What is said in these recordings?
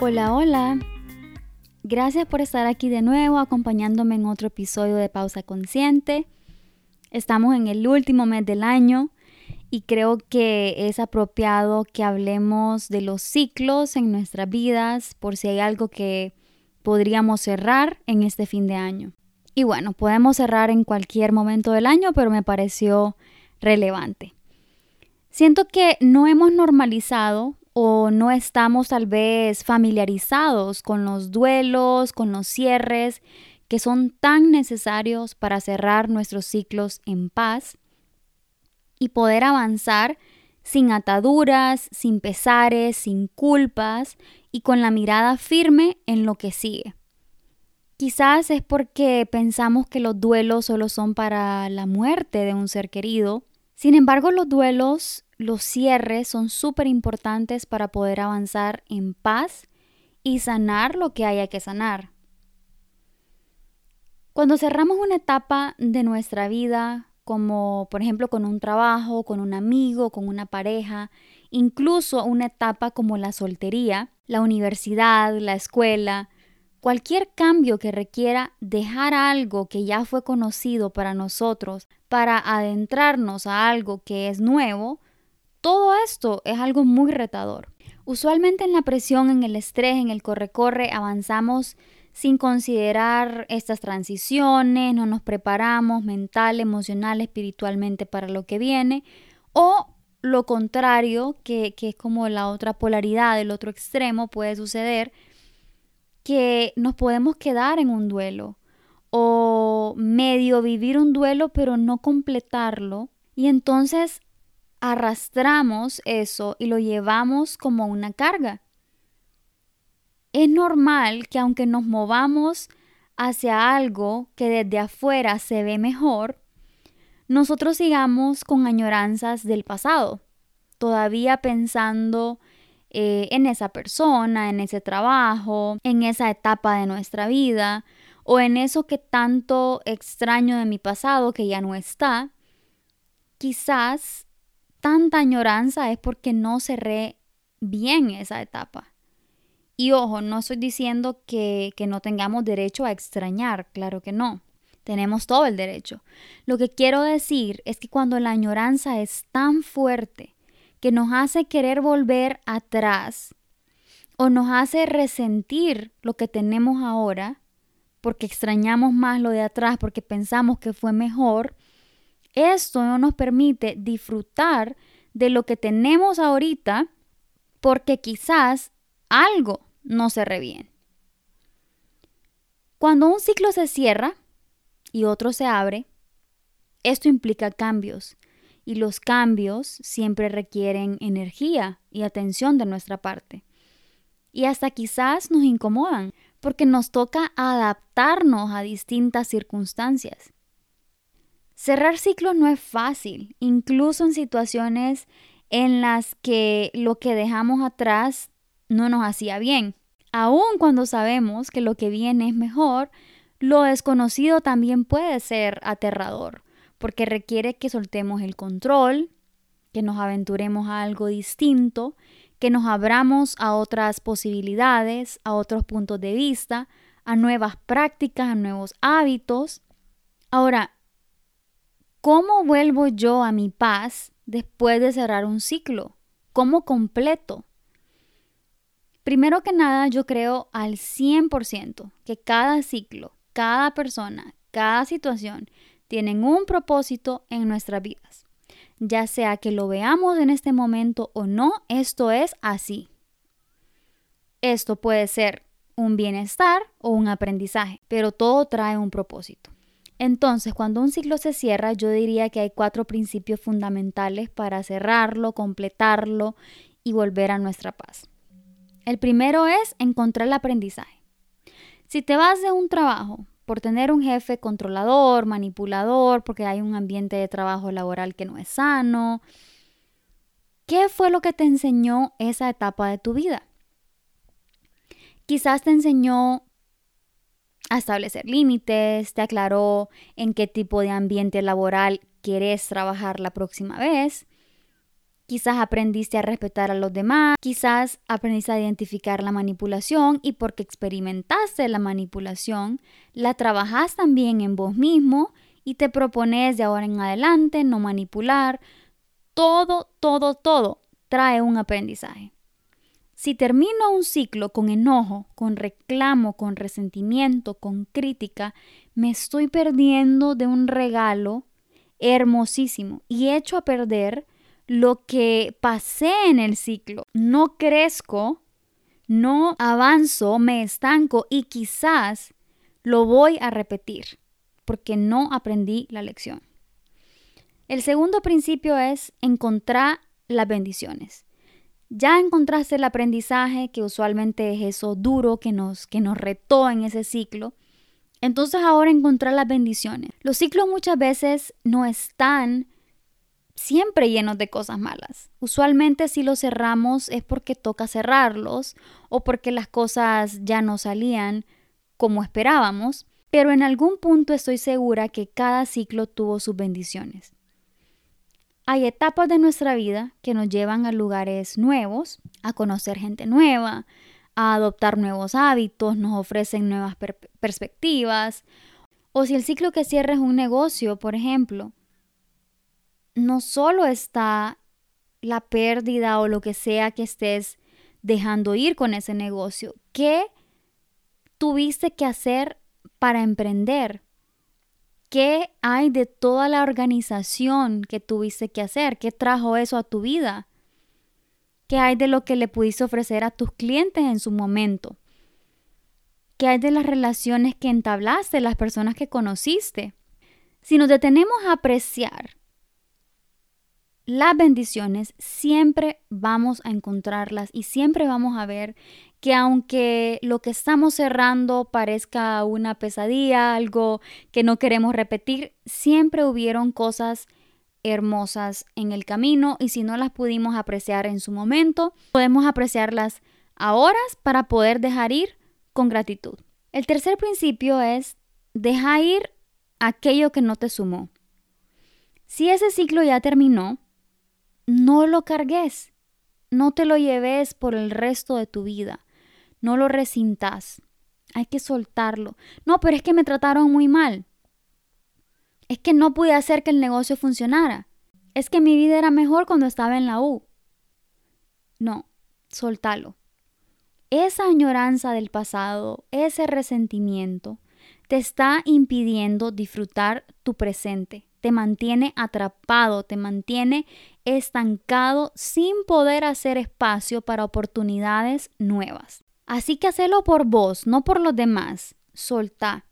Hola, hola. Gracias por estar aquí de nuevo acompañándome en otro episodio de Pausa Consciente. Estamos en el último mes del año y creo que es apropiado que hablemos de los ciclos en nuestras vidas por si hay algo que podríamos cerrar en este fin de año. Y bueno, podemos cerrar en cualquier momento del año, pero me pareció relevante. Siento que no hemos normalizado o no estamos tal vez familiarizados con los duelos, con los cierres que son tan necesarios para cerrar nuestros ciclos en paz y poder avanzar sin ataduras, sin pesares, sin culpas y con la mirada firme en lo que sigue. Quizás es porque pensamos que los duelos solo son para la muerte de un ser querido. Sin embargo, los duelos los cierres son súper importantes para poder avanzar en paz y sanar lo que haya que sanar. Cuando cerramos una etapa de nuestra vida, como por ejemplo con un trabajo, con un amigo, con una pareja, incluso una etapa como la soltería, la universidad, la escuela, cualquier cambio que requiera dejar algo que ya fue conocido para nosotros para adentrarnos a algo que es nuevo, todo esto es algo muy retador. Usualmente en la presión, en el estrés, en el corre-corre, avanzamos sin considerar estas transiciones, no nos preparamos mental, emocional, espiritualmente para lo que viene, o lo contrario, que, que es como la otra polaridad, el otro extremo puede suceder, que nos podemos quedar en un duelo o medio vivir un duelo pero no completarlo y entonces arrastramos eso y lo llevamos como una carga. Es normal que aunque nos movamos hacia algo que desde afuera se ve mejor, nosotros sigamos con añoranzas del pasado, todavía pensando eh, en esa persona, en ese trabajo, en esa etapa de nuestra vida o en eso que tanto extraño de mi pasado que ya no está. Quizás tanta añoranza es porque no cerré bien esa etapa. Y ojo, no estoy diciendo que, que no tengamos derecho a extrañar, claro que no. Tenemos todo el derecho. Lo que quiero decir es que cuando la añoranza es tan fuerte que nos hace querer volver atrás o nos hace resentir lo que tenemos ahora, porque extrañamos más lo de atrás, porque pensamos que fue mejor, esto no nos permite disfrutar de lo que tenemos ahorita porque quizás algo no se bien. Cuando un ciclo se cierra y otro se abre, esto implica cambios y los cambios siempre requieren energía y atención de nuestra parte. Y hasta quizás nos incomodan porque nos toca adaptarnos a distintas circunstancias. Cerrar ciclos no es fácil, incluso en situaciones en las que lo que dejamos atrás no nos hacía bien. Aun cuando sabemos que lo que viene es mejor, lo desconocido también puede ser aterrador, porque requiere que soltemos el control, que nos aventuremos a algo distinto, que nos abramos a otras posibilidades, a otros puntos de vista, a nuevas prácticas, a nuevos hábitos. Ahora, ¿Cómo vuelvo yo a mi paz después de cerrar un ciclo? ¿Cómo completo? Primero que nada, yo creo al 100% que cada ciclo, cada persona, cada situación tienen un propósito en nuestras vidas. Ya sea que lo veamos en este momento o no, esto es así. Esto puede ser un bienestar o un aprendizaje, pero todo trae un propósito. Entonces, cuando un ciclo se cierra, yo diría que hay cuatro principios fundamentales para cerrarlo, completarlo y volver a nuestra paz. El primero es encontrar el aprendizaje. Si te vas de un trabajo por tener un jefe controlador, manipulador, porque hay un ambiente de trabajo laboral que no es sano, ¿qué fue lo que te enseñó esa etapa de tu vida? Quizás te enseñó a establecer límites, te aclaró en qué tipo de ambiente laboral quieres trabajar la próxima vez. Quizás aprendiste a respetar a los demás, quizás aprendiste a identificar la manipulación y porque experimentaste la manipulación, la trabajas también en vos mismo y te propones de ahora en adelante no manipular. Todo, todo, todo trae un aprendizaje. Si termino un ciclo con enojo, con reclamo, con resentimiento, con crítica, me estoy perdiendo de un regalo hermosísimo y hecho a perder lo que pasé en el ciclo. No crezco, no avanzo, me estanco y quizás lo voy a repetir porque no aprendí la lección. El segundo principio es encontrar las bendiciones. Ya encontraste el aprendizaje, que usualmente es eso duro que nos, que nos retó en ese ciclo. Entonces ahora encontrar las bendiciones. Los ciclos muchas veces no están siempre llenos de cosas malas. Usualmente si los cerramos es porque toca cerrarlos o porque las cosas ya no salían como esperábamos, pero en algún punto estoy segura que cada ciclo tuvo sus bendiciones. Hay etapas de nuestra vida que nos llevan a lugares nuevos, a conocer gente nueva, a adoptar nuevos hábitos, nos ofrecen nuevas perspectivas. O si el ciclo que cierra es un negocio, por ejemplo, no solo está la pérdida o lo que sea que estés dejando ir con ese negocio, ¿qué tuviste que hacer para emprender? ¿Qué hay de toda la organización que tuviste que hacer? ¿Qué trajo eso a tu vida? ¿Qué hay de lo que le pudiste ofrecer a tus clientes en su momento? ¿Qué hay de las relaciones que entablaste, las personas que conociste? Si nos detenemos a apreciar las bendiciones, siempre vamos a encontrarlas y siempre vamos a ver que aunque lo que estamos cerrando parezca una pesadilla, algo que no queremos repetir, siempre hubieron cosas hermosas en el camino y si no las pudimos apreciar en su momento, podemos apreciarlas ahora para poder dejar ir con gratitud. El tercer principio es dejar ir aquello que no te sumó. Si ese ciclo ya terminó, no lo cargues, no te lo lleves por el resto de tu vida no lo resintas. Hay que soltarlo. No, pero es que me trataron muy mal. Es que no pude hacer que el negocio funcionara. Es que mi vida era mejor cuando estaba en la U. No, soltalo. Esa añoranza del pasado, ese resentimiento, te está impidiendo disfrutar tu presente. Te mantiene atrapado, te mantiene estancado sin poder hacer espacio para oportunidades nuevas. Así que hacelo por vos, no por los demás. Soltá.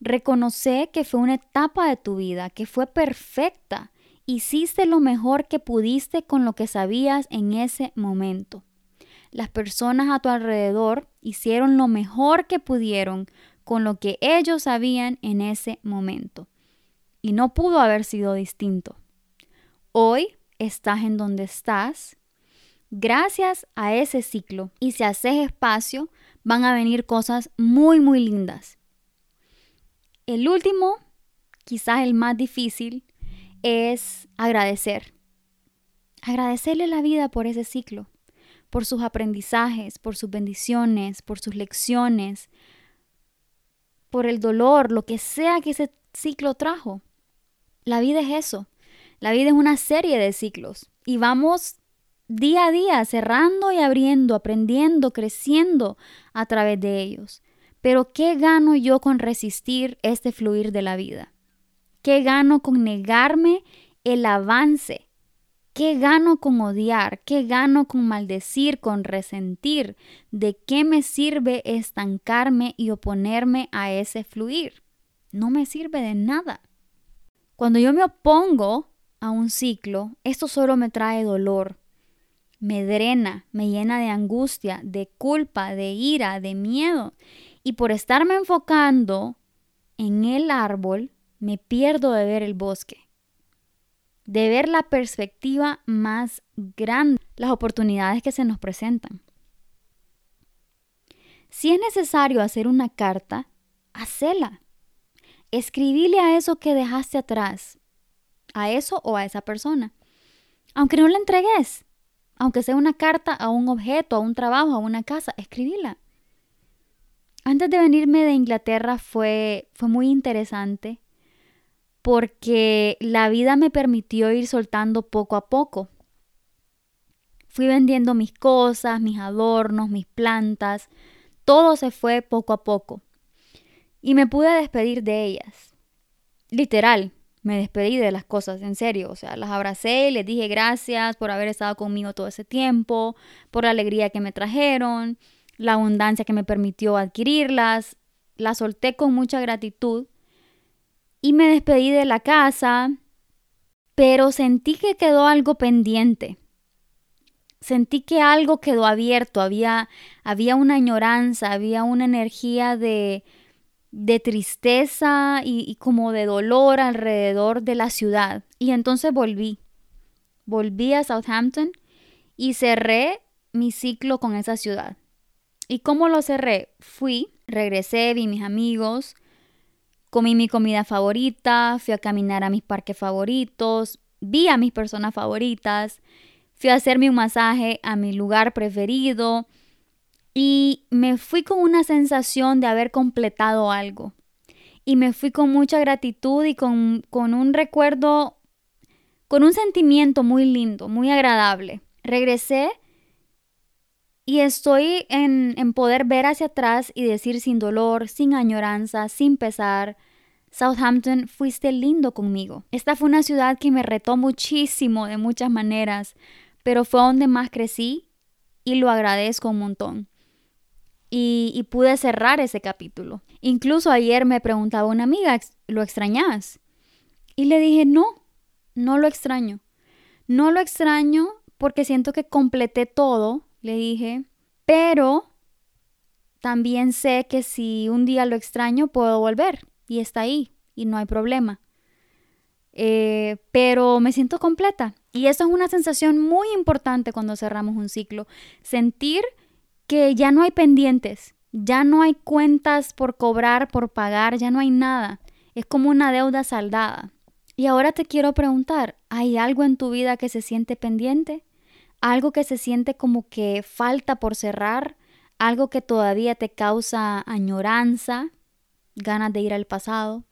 Reconoce que fue una etapa de tu vida, que fue perfecta. Hiciste lo mejor que pudiste con lo que sabías en ese momento. Las personas a tu alrededor hicieron lo mejor que pudieron con lo que ellos sabían en ese momento. Y no pudo haber sido distinto. Hoy estás en donde estás gracias a ese ciclo. Y si haces espacio, van a venir cosas muy, muy lindas. El último, quizás el más difícil, es agradecer. Agradecerle la vida por ese ciclo, por sus aprendizajes, por sus bendiciones, por sus lecciones, por el dolor, lo que sea que ese ciclo trajo. La vida es eso. La vida es una serie de ciclos y vamos día a día, cerrando y abriendo, aprendiendo, creciendo a través de ellos. Pero ¿qué gano yo con resistir este fluir de la vida? ¿Qué gano con negarme el avance? ¿Qué gano con odiar? ¿Qué gano con maldecir, con resentir? ¿De qué me sirve estancarme y oponerme a ese fluir? No me sirve de nada. Cuando yo me opongo a un ciclo, esto solo me trae dolor, me drena, me llena de angustia, de culpa, de ira, de miedo. Y por estarme enfocando en el árbol, me pierdo de ver el bosque, de ver la perspectiva más grande, las oportunidades que se nos presentan. Si es necesario hacer una carta, hacela. Escribile a eso que dejaste atrás, a eso o a esa persona. Aunque no la entregues, aunque sea una carta a un objeto, a un trabajo, a una casa, escribila. Antes de venirme de Inglaterra fue, fue muy interesante porque la vida me permitió ir soltando poco a poco. Fui vendiendo mis cosas, mis adornos, mis plantas, todo se fue poco a poco. Y me pude despedir de ellas. Literal, me despedí de las cosas, en serio. O sea, las abracé y les dije gracias por haber estado conmigo todo ese tiempo, por la alegría que me trajeron, la abundancia que me permitió adquirirlas. Las solté con mucha gratitud y me despedí de la casa, pero sentí que quedó algo pendiente. Sentí que algo quedó abierto, había, había una añoranza, había una energía de, de tristeza y, como de dolor alrededor de la ciudad. Y entonces volví. Volví a Southampton y cerré mi ciclo con esa ciudad. ¿Y cómo lo cerré? Fui, regresé, vi mis amigos, comí mi comida favorita, fui a caminar a mis parques favoritos, vi a mis personas favoritas, fui a hacerme un masaje a mi lugar preferido, y me fui con una sensación de haber completado algo. Y me fui con mucha gratitud y con, un recuerdo, con un sentimiento muy lindo, muy agradable. Regresé y estoy en, en poder ver hacia atrás y decir sin dolor, sin añoranza, sin pesar, Southampton, fuiste lindo conmigo. Esta fue una ciudad que me retó muchísimo de muchas maneras, pero fue donde más crecí y lo agradezco un montón y, pude cerrar ese capítulo. Incluso ayer me preguntaba una amiga, ¿lo extrañas? Y le dije, no, no lo extraño. No lo extraño porque siento que completé todo, le dije, pero también sé que si un día lo extraño puedo volver y está ahí y no hay problema. Eh, pero me siento completa y eso es una sensación muy importante cuando cerramos un ciclo, sentir que ya no hay pendientes, ya no hay cuentas por cobrar, por pagar, ya no hay nada. Es como una deuda saldada. Y ahora te quiero preguntar, ¿hay algo en tu vida que se siente pendiente? ¿Algo que se siente como que falta por cerrar? ¿Algo que todavía te causa añoranza, ganas de ir al pasado?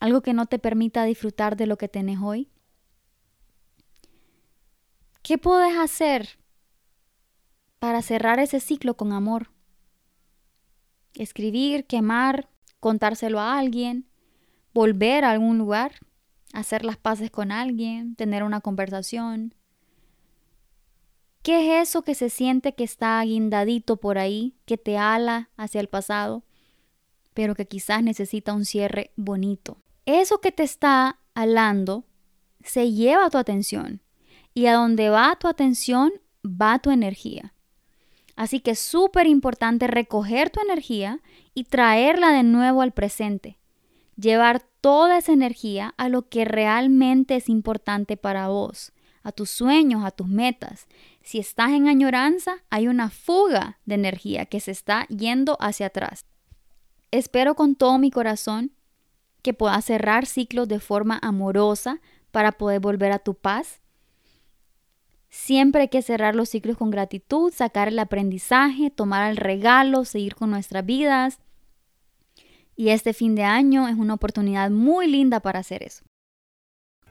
¿Algo que no te permita disfrutar de lo que tenés hoy? ¿Qué puedes hacer para cerrar ese ciclo con amor. Escribir, quemar, contárselo a alguien, volver a algún lugar, hacer las paces con alguien, tener una conversación. ¿Qué es eso que se siente que está guindadito por ahí, que te ala hacia el pasado, pero que quizás necesita un cierre bonito? Eso que te está alando se lleva tu atención y a donde va tu atención va tu energía. Así que es súper importante recoger tu energía y traerla de nuevo al presente. Llevar toda esa energía a lo que realmente es importante para vos, a tus sueños, a tus metas. Si estás en añoranza, hay una fuga de energía que se está yendo hacia atrás. Espero con todo mi corazón que puedas cerrar ciclos de forma amorosa para poder volver a tu paz Siempre hay que cerrar los ciclos con gratitud, sacar el aprendizaje, tomar el regalo, seguir con nuestras vidas. Y este fin de año es una oportunidad muy linda para hacer eso.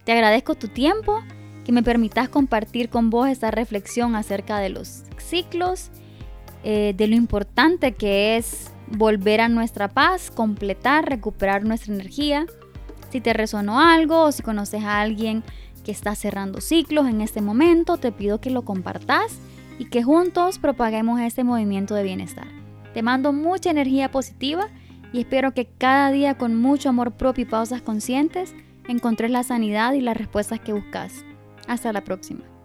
Te agradezco tu tiempo, que me permitas compartir con vos esta reflexión acerca de los ciclos, eh, de lo importante que es volver a nuestra paz, completar, recuperar nuestra energía. Si te resonó algo o si conoces a alguien que está cerrando ciclos en este momento, te pido que lo compartas y que juntos propaguemos este movimiento de bienestar. Te mando mucha energía positiva y espero que cada día con mucho amor propio y pausas conscientes encontres la sanidad y las respuestas que buscas. Hasta la próxima.